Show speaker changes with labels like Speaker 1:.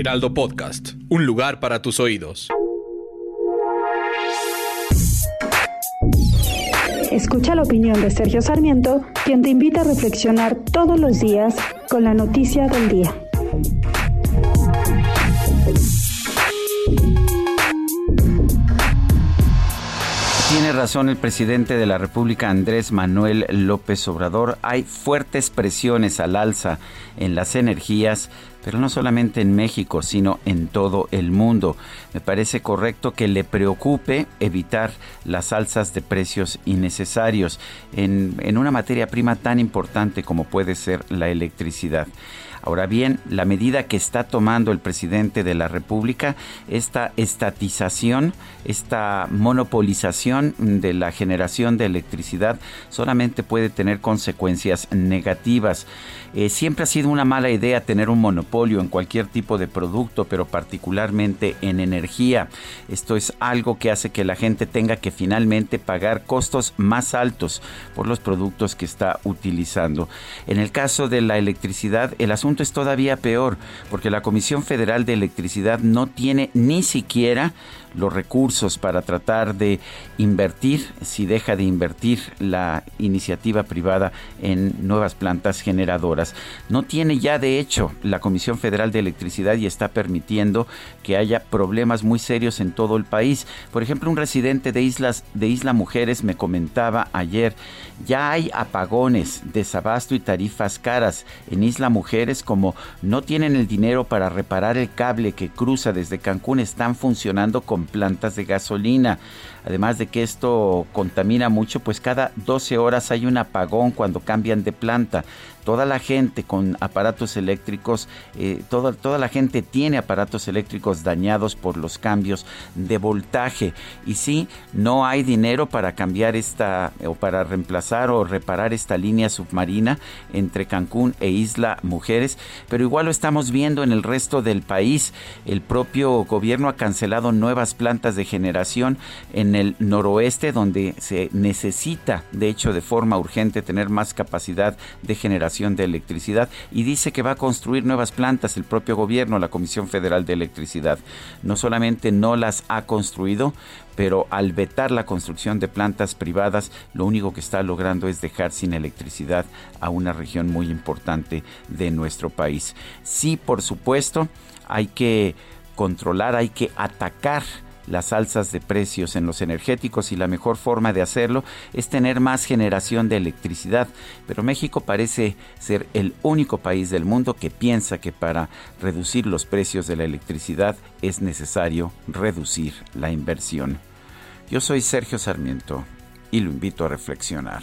Speaker 1: Heraldo Podcast, un lugar para tus oídos.
Speaker 2: Escucha la opinión de Sergio Sarmiento, quien te invita a reflexionar todos los días con la noticia del día.
Speaker 3: Tiene razón el presidente de la República, Andrés Manuel López Obrador. Hay fuertes presiones al alza en las energías, pero no solamente en México, sino en todo el mundo. Me parece correcto que le preocupe evitar las alzas de precios innecesarios en, en una materia prima tan importante como puede ser la electricidad. Ahora bien, la medida que está tomando el presidente de la República, esta estatización, esta monopolización de la generación de electricidad, solamente puede tener consecuencias negativas. Eh, siempre ha sido una mala idea tener un monopolio en cualquier tipo de producto, pero particularmente en energía. Esto es algo que hace que la gente tenga que finalmente pagar costos más altos por los productos que está utilizando. En el caso de la electricidad, el asunto es todavía peor, porque la Comisión Federal de Electricidad no tiene ni siquiera los recursos para tratar de invertir, si deja de invertir la iniciativa privada en nuevas plantas generadoras. No tiene ya de hecho la Comisión Federal de Electricidad y está permitiendo que haya problemas muy serios en todo el país. Por ejemplo, un residente de Islas de Isla Mujeres me comentaba ayer, ya hay apagones, desabasto y tarifas caras en Isla Mujeres como no tienen el dinero para reparar el cable que cruza desde Cancún, están funcionando con plantas de gasolina. Además de que esto contamina mucho, pues cada 12 horas hay un apagón cuando cambian de planta toda la gente con aparatos eléctricos, eh, toda, toda la gente tiene aparatos eléctricos dañados por los cambios de voltaje. Y sí, no hay dinero para cambiar esta o para reemplazar o reparar esta línea submarina entre Cancún e Isla Mujeres, pero igual lo estamos viendo en el resto del país. El propio gobierno ha cancelado nuevas plantas de generación en el noroeste donde se necesita, de hecho, de forma urgente tener más capacidad de generación de Electricidad y dice que va a construir nuevas plantas el propio gobierno, la Comisión Federal de Electricidad. No solamente no las ha construido, pero al vetar la construcción de plantas privadas, lo único que está logrando es dejar sin electricidad a una región muy importante de nuestro país. Sí, por supuesto, hay que controlar, hay que atacar las alzas de precios en los energéticos y la mejor forma de hacerlo es tener más generación de electricidad. Pero México parece ser el único país del mundo que piensa que para reducir los precios de la electricidad es necesario reducir la inversión. Yo soy Sergio Sarmiento y lo invito a reflexionar.